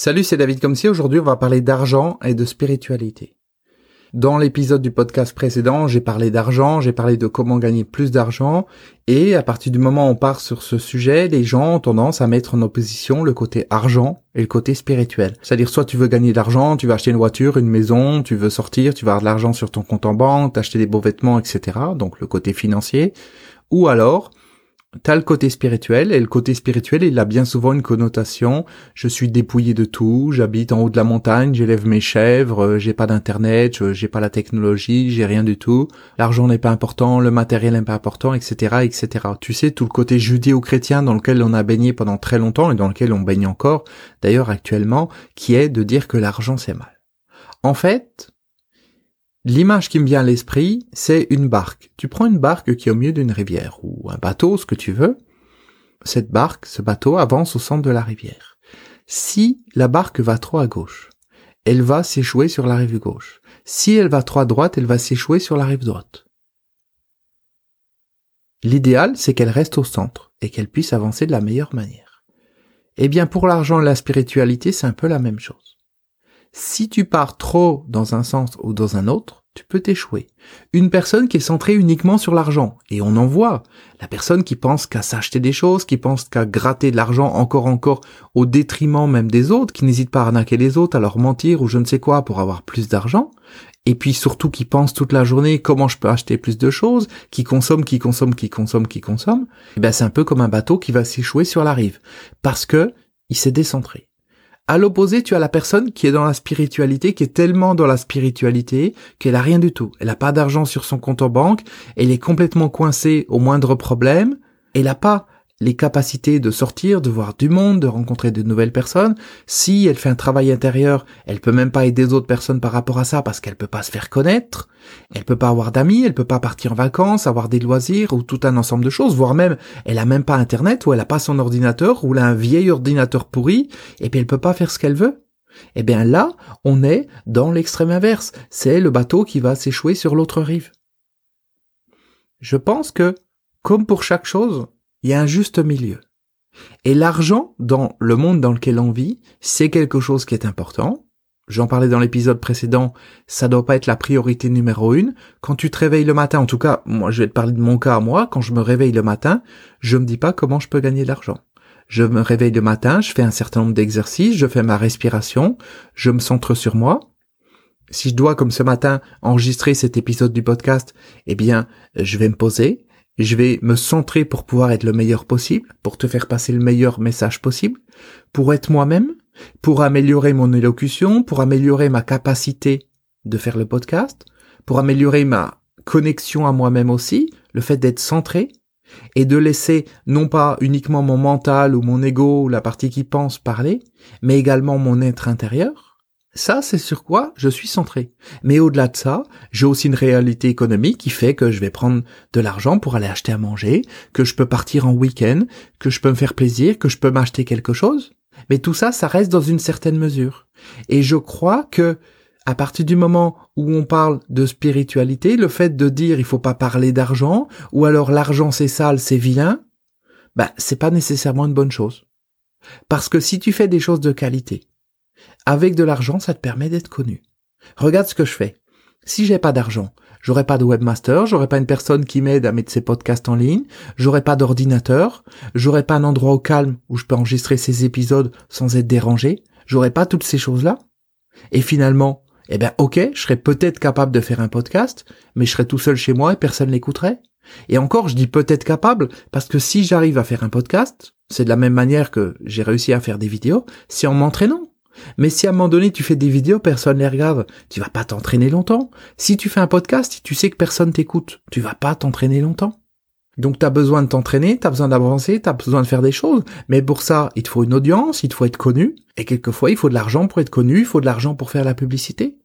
Salut, c'est David Comsi. Aujourd'hui, on va parler d'argent et de spiritualité. Dans l'épisode du podcast précédent, j'ai parlé d'argent, j'ai parlé de comment gagner plus d'argent, et à partir du moment où on part sur ce sujet, les gens ont tendance à mettre en opposition le côté argent et le côté spirituel. C'est-à-dire, soit tu veux gagner de l'argent, tu veux acheter une voiture, une maison, tu veux sortir, tu vas avoir de l'argent sur ton compte en banque, t'acheter des beaux vêtements, etc. Donc le côté financier. Ou alors, T'as le côté spirituel, et le côté spirituel, il a bien souvent une connotation, je suis dépouillé de tout, j'habite en haut de la montagne, j'élève mes chèvres, euh, j'ai pas d'internet, j'ai pas la technologie, j'ai rien du tout, l'argent n'est pas important, le matériel n'est pas important, etc., etc. Tu sais, tout le côté judéo-chrétien dans lequel on a baigné pendant très longtemps, et dans lequel on baigne encore, d'ailleurs actuellement, qui est de dire que l'argent c'est mal. En fait, L'image qui me vient à l'esprit, c'est une barque. Tu prends une barque qui est au milieu d'une rivière, ou un bateau, ce que tu veux. Cette barque, ce bateau avance au centre de la rivière. Si la barque va trop à gauche, elle va s'échouer sur la rive gauche. Si elle va trop à droite, elle va s'échouer sur la rive droite. L'idéal, c'est qu'elle reste au centre et qu'elle puisse avancer de la meilleure manière. Eh bien, pour l'argent et la spiritualité, c'est un peu la même chose. Si tu pars trop dans un sens ou dans un autre, tu peux t'échouer. Une personne qui est centrée uniquement sur l'argent, et on en voit, la personne qui pense qu'à s'acheter des choses, qui pense qu'à gratter de l'argent encore encore au détriment même des autres, qui n'hésite pas à arnaquer les autres, à leur mentir ou je ne sais quoi pour avoir plus d'argent, et puis surtout qui pense toute la journée comment je peux acheter plus de choses, qui consomme, qui consomme, qui consomme, qui consomme, eh ben c'est un peu comme un bateau qui va s'échouer sur la rive, parce que il s'est décentré. À l'opposé, tu as la personne qui est dans la spiritualité, qui est tellement dans la spiritualité qu'elle a rien du tout. Elle n'a pas d'argent sur son compte en banque, elle est complètement coincée au moindre problème, elle n'a pas les capacités de sortir, de voir du monde, de rencontrer de nouvelles personnes. Si elle fait un travail intérieur, elle peut même pas aider d'autres personnes par rapport à ça parce qu'elle peut pas se faire connaître. Elle peut pas avoir d'amis, elle peut pas partir en vacances, avoir des loisirs ou tout un ensemble de choses, voire même elle a même pas internet ou elle a pas son ordinateur ou elle a un vieil ordinateur pourri et puis elle peut pas faire ce qu'elle veut. Eh bien là, on est dans l'extrême inverse. C'est le bateau qui va s'échouer sur l'autre rive. Je pense que, comme pour chaque chose, il y a un juste milieu. Et l'argent, dans le monde dans lequel on vit, c'est quelque chose qui est important. J'en parlais dans l'épisode précédent, ça doit pas être la priorité numéro une. Quand tu te réveilles le matin, en tout cas, moi je vais te parler de mon cas à moi, quand je me réveille le matin, je me dis pas comment je peux gagner de l'argent. Je me réveille le matin, je fais un certain nombre d'exercices, je fais ma respiration, je me centre sur moi. Si je dois, comme ce matin, enregistrer cet épisode du podcast, eh bien, je vais me poser, je vais me centrer pour pouvoir être le meilleur possible, pour te faire passer le meilleur message possible, pour être moi-même, pour améliorer mon élocution, pour améliorer ma capacité de faire le podcast, pour améliorer ma connexion à moi-même aussi, le fait d'être centré, et de laisser non pas uniquement mon mental ou mon ego ou la partie qui pense parler, mais également mon être intérieur, ça, c'est sur quoi je suis centré. Mais au-delà de ça, j'ai aussi une réalité économique qui fait que je vais prendre de l'argent pour aller acheter à manger, que je peux partir en week-end, que je peux me faire plaisir, que je peux m'acheter quelque chose. Mais tout ça, ça reste dans une certaine mesure. Et je crois que, à partir du moment où on parle de spiritualité, le fait de dire il faut pas parler d'argent, ou alors l'argent c'est sale, c'est vilain, bah, c'est pas nécessairement une bonne chose. Parce que si tu fais des choses de qualité, avec de l'argent, ça te permet d'être connu. Regarde ce que je fais. Si j'ai pas d'argent, j'aurais pas de webmaster, j'aurais pas une personne qui m'aide à mettre ses podcasts en ligne, j'aurais pas d'ordinateur, j'aurais pas un endroit au calme où je peux enregistrer ces épisodes sans être dérangé, j'aurais pas toutes ces choses-là. Et finalement, eh ben, ok, je serais peut-être capable de faire un podcast, mais je serais tout seul chez moi et personne l'écouterait. Et encore, je dis peut-être capable, parce que si j'arrive à faire un podcast, c'est de la même manière que j'ai réussi à faire des vidéos, c'est en m'entraînant. Mais si à un moment donné tu fais des vidéos, personne les regarde, tu vas pas t'entraîner longtemps. Si tu fais un podcast, tu sais que personne t'écoute, tu vas pas t'entraîner longtemps. Donc tu as besoin de t'entraîner, tu as besoin d'avancer, tu as besoin de faire des choses, mais pour ça, il te faut une audience, il te faut être connu, et quelquefois il faut de l'argent pour être connu, il faut de l'argent pour faire la publicité.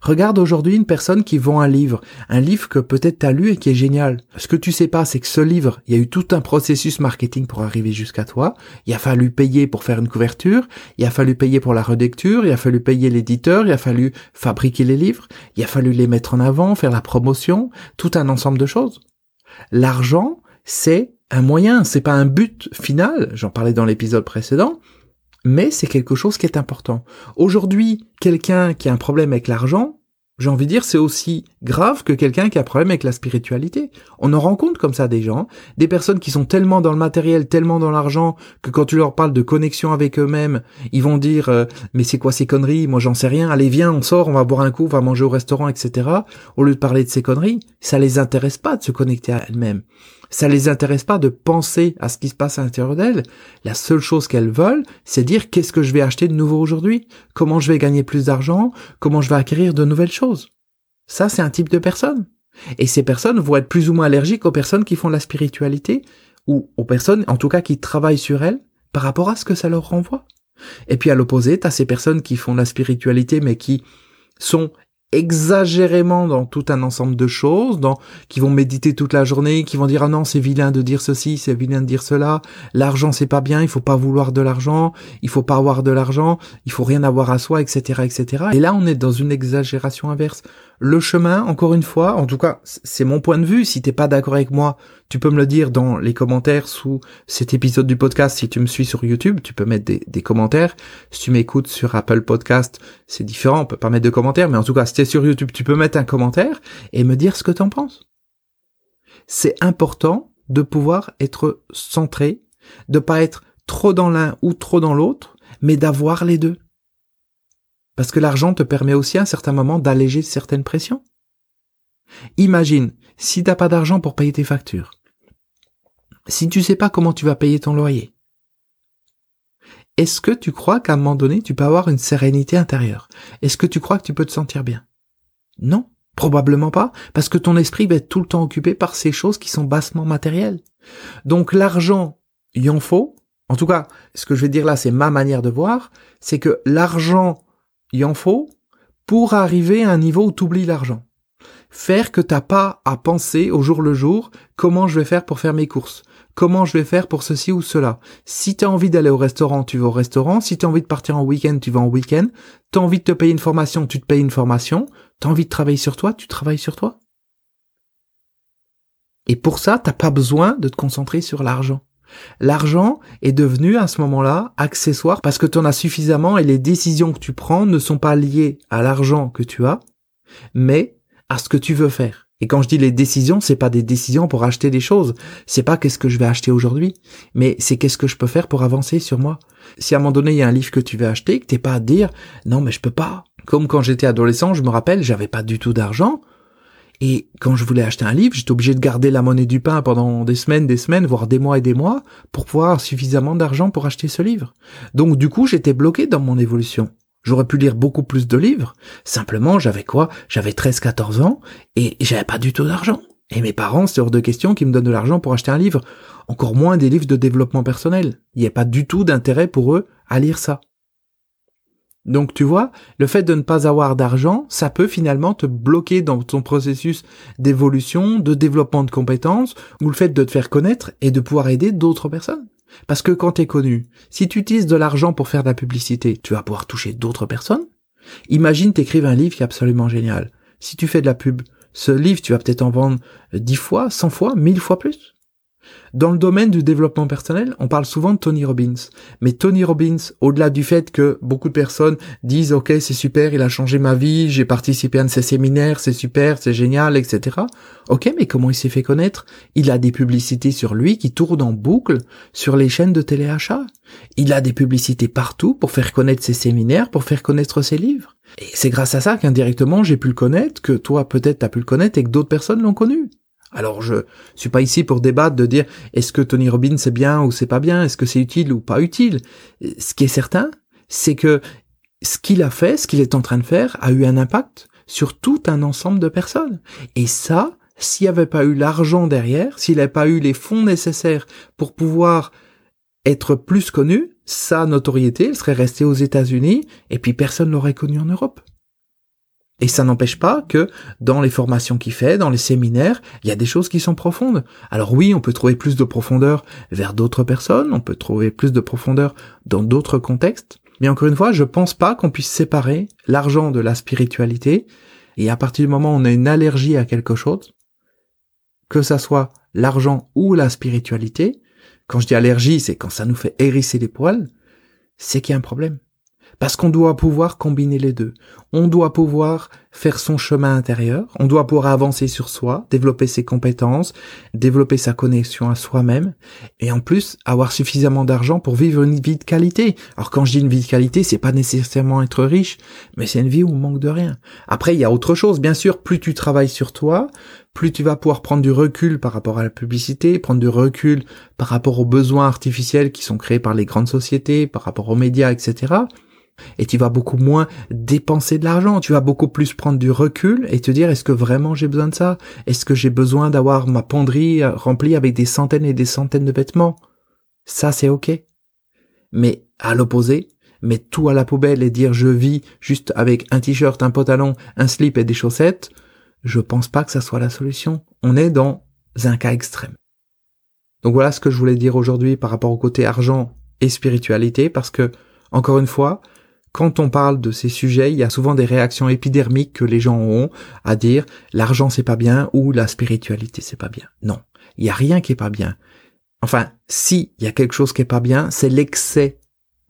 Regarde aujourd'hui une personne qui vend un livre, un livre que peut-être t'as lu et qui est génial. Ce que tu sais pas, c'est que ce livre, il y a eu tout un processus marketing pour arriver jusqu'à toi. Il a fallu payer pour faire une couverture, il a fallu payer pour la relecture, il a fallu payer l'éditeur, il a fallu fabriquer les livres, il a fallu les mettre en avant, faire la promotion, tout un ensemble de choses. L'argent, c'est un moyen, c'est pas un but final, j'en parlais dans l'épisode précédent, mais c'est quelque chose qui est important. Aujourd'hui, quelqu'un qui a un problème avec l'argent, j'ai envie de dire, c'est aussi grave que quelqu'un qui a un problème avec la spiritualité. On en rencontre comme ça des gens, des personnes qui sont tellement dans le matériel, tellement dans l'argent, que quand tu leur parles de connexion avec eux-mêmes, ils vont dire euh, mais c'est quoi ces conneries? Moi j'en sais rien. Allez viens, on sort, on va boire un coup, on va manger au restaurant, etc. Au lieu de parler de ces conneries, ça les intéresse pas de se connecter à elles-mêmes. Ça les intéresse pas de penser à ce qui se passe à l'intérieur d'elles. La seule chose qu'elles veulent, c'est dire qu'est-ce que je vais acheter de nouveau aujourd'hui, comment je vais gagner plus d'argent, comment je vais acquérir de nouvelles choses? Ça, c'est un type de personne. Et ces personnes vont être plus ou moins allergiques aux personnes qui font la spiritualité ou aux personnes, en tout cas, qui travaillent sur elles par rapport à ce que ça leur renvoie. Et puis à l'opposé, t'as ces personnes qui font la spiritualité mais qui sont exagérément dans tout un ensemble de choses, dans qui vont méditer toute la journée, qui vont dire ah non c'est vilain de dire ceci, c'est vilain de dire cela, l'argent c'est pas bien, il faut pas vouloir de l'argent, il faut pas avoir de l'argent, il faut rien avoir à soi, etc., etc. Et là on est dans une exagération inverse. Le chemin, encore une fois, en tout cas c'est mon point de vue. Si t'es pas d'accord avec moi, tu peux me le dire dans les commentaires sous cet épisode du podcast. Si tu me suis sur YouTube, tu peux mettre des, commentaires. Si tu m'écoutes sur Apple Podcast, c'est différent, on peut pas mettre de commentaires, mais en tout cas, si t'es sur YouTube, tu peux mettre un commentaire et me dire ce que t'en penses. C'est important de pouvoir être centré, de pas être trop dans l'un ou trop dans l'autre, mais d'avoir les deux. Parce que l'argent te permet aussi à un certain moment d'alléger certaines pressions. Imagine, si t'as pas d'argent pour payer tes factures, si tu sais pas comment tu vas payer ton loyer, est-ce que tu crois qu'à un moment donné, tu peux avoir une sérénité intérieure? Est-ce que tu crois que tu peux te sentir bien? Non, probablement pas, parce que ton esprit va être tout le temps occupé par ces choses qui sont bassement matérielles. Donc l'argent, il en faut. En tout cas, ce que je vais dire là, c'est ma manière de voir, c'est que l'argent, il en faut pour arriver à un niveau où tu oublies l'argent faire que t'as pas à penser au jour le jour comment je vais faire pour faire mes courses, comment je vais faire pour ceci ou cela. Si tu as envie d'aller au restaurant, tu vas au restaurant. Si tu as envie de partir en week-end, tu vas en week-end. Tu as envie de te payer une formation, tu te payes une formation. Tu as envie de travailler sur toi, tu travailles sur toi. Et pour ça, t'as pas besoin de te concentrer sur l'argent. L'argent est devenu à ce moment-là accessoire parce que tu en as suffisamment et les décisions que tu prends ne sont pas liées à l'argent que tu as, mais à ce que tu veux faire. Et quand je dis les décisions, c'est pas des décisions pour acheter des choses. C'est pas qu'est-ce que je vais acheter aujourd'hui, mais c'est qu'est-ce que je peux faire pour avancer sur moi. Si à un moment donné il y a un livre que tu veux acheter, que t'es pas à dire non mais je peux pas. Comme quand j'étais adolescent, je me rappelle, j'avais pas du tout d'argent. Et quand je voulais acheter un livre, j'étais obligé de garder la monnaie du pain pendant des semaines, des semaines, voire des mois et des mois, pour pouvoir avoir suffisamment d'argent pour acheter ce livre. Donc du coup, j'étais bloqué dans mon évolution. J'aurais pu lire beaucoup plus de livres. Simplement, j'avais quoi? J'avais 13-14 ans et j'avais pas du tout d'argent. Et mes parents, c'est hors de question qu'ils me donnent de l'argent pour acheter un livre. Encore moins des livres de développement personnel. Il n'y a pas du tout d'intérêt pour eux à lire ça. Donc tu vois, le fait de ne pas avoir d'argent, ça peut finalement te bloquer dans ton processus d'évolution, de développement de compétences, ou le fait de te faire connaître et de pouvoir aider d'autres personnes. Parce que quand t'es connu, si tu utilises de l'argent pour faire de la publicité, tu vas pouvoir toucher d'autres personnes. Imagine t'écrives un livre qui est absolument génial. Si tu fais de la pub, ce livre, tu vas peut-être en vendre dix fois, cent fois, mille fois plus. Dans le domaine du développement personnel, on parle souvent de Tony Robbins. Mais Tony Robbins, au-delà du fait que beaucoup de personnes disent OK, c'est super, il a changé ma vie, j'ai participé à un de ses séminaires, c'est super, c'est génial, etc. OK, mais comment il s'est fait connaître? Il a des publicités sur lui qui tournent en boucle sur les chaînes de téléachat. Il a des publicités partout pour faire connaître ses séminaires, pour faire connaître ses livres. Et c'est grâce à ça qu'indirectement j'ai pu le connaître, que toi peut-être t'as pu le connaître et que d'autres personnes l'ont connu. Alors je suis pas ici pour débattre de dire est-ce que Tony Robbins c'est bien ou c'est pas bien, est-ce que c'est utile ou pas utile? Ce qui est certain, c'est que ce qu'il a fait, ce qu'il est en train de faire, a eu un impact sur tout un ensemble de personnes. Et ça, s'il n'y avait pas eu l'argent derrière, s'il n'avait pas eu les fonds nécessaires pour pouvoir être plus connu, sa notoriété, elle serait restée aux États-Unis et puis personne l'aurait connu en Europe. Et ça n'empêche pas que dans les formations qu'il fait, dans les séminaires, il y a des choses qui sont profondes. Alors oui, on peut trouver plus de profondeur vers d'autres personnes, on peut trouver plus de profondeur dans d'autres contextes. Mais encore une fois, je pense pas qu'on puisse séparer l'argent de la spiritualité. Et à partir du moment où on a une allergie à quelque chose, que ça soit l'argent ou la spiritualité, quand je dis allergie, c'est quand ça nous fait hérisser les poils, c'est qu'il y a un problème. Parce qu'on doit pouvoir combiner les deux. On doit pouvoir faire son chemin intérieur, on doit pouvoir avancer sur soi, développer ses compétences, développer sa connexion à soi-même, et en plus avoir suffisamment d'argent pour vivre une vie de qualité. Alors quand je dis une vie de qualité, c'est pas nécessairement être riche, mais c'est une vie où on manque de rien. Après, il y a autre chose, bien sûr, plus tu travailles sur toi, plus tu vas pouvoir prendre du recul par rapport à la publicité, prendre du recul par rapport aux besoins artificiels qui sont créés par les grandes sociétés, par rapport aux médias, etc et tu vas beaucoup moins dépenser de l'argent. Tu vas beaucoup plus prendre du recul et te dire est-ce que vraiment j'ai besoin de ça? Est-ce que j'ai besoin d'avoir ma penderie remplie avec des centaines et des centaines de vêtements? Ça c'est ok. Mais à l'opposé, mettre tout à la poubelle et dire je vis juste avec un t-shirt, un pantalon, un slip et des chaussettes, je pense pas que ça soit la solution. On est dans un cas extrême. Donc voilà ce que je voulais dire aujourd'hui par rapport au côté argent et spiritualité parce que, encore une fois, quand on parle de ces sujets, il y a souvent des réactions épidermiques que les gens ont à dire l'argent c'est pas bien ou la spiritualité c'est pas bien. Non, il y a rien qui est pas bien. Enfin, si il y a quelque chose qui est pas bien, c'est l'excès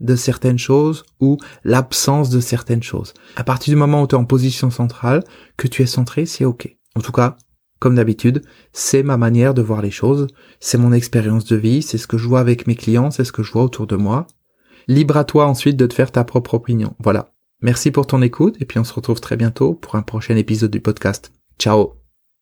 de certaines choses ou l'absence de certaines choses. À partir du moment où tu es en position centrale, que tu es centré, c'est OK. En tout cas, comme d'habitude, c'est ma manière de voir les choses, c'est mon expérience de vie, c'est ce que je vois avec mes clients, c'est ce que je vois autour de moi, Libre à toi ensuite de te faire ta propre opinion. Voilà. Merci pour ton écoute et puis on se retrouve très bientôt pour un prochain épisode du podcast. Ciao